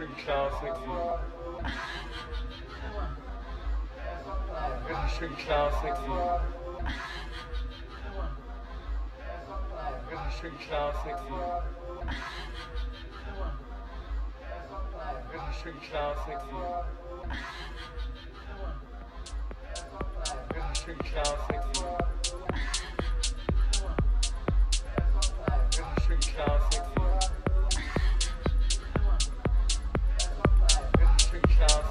Country classic. Country classic. Country classic. Country classic. Country classic. yourself.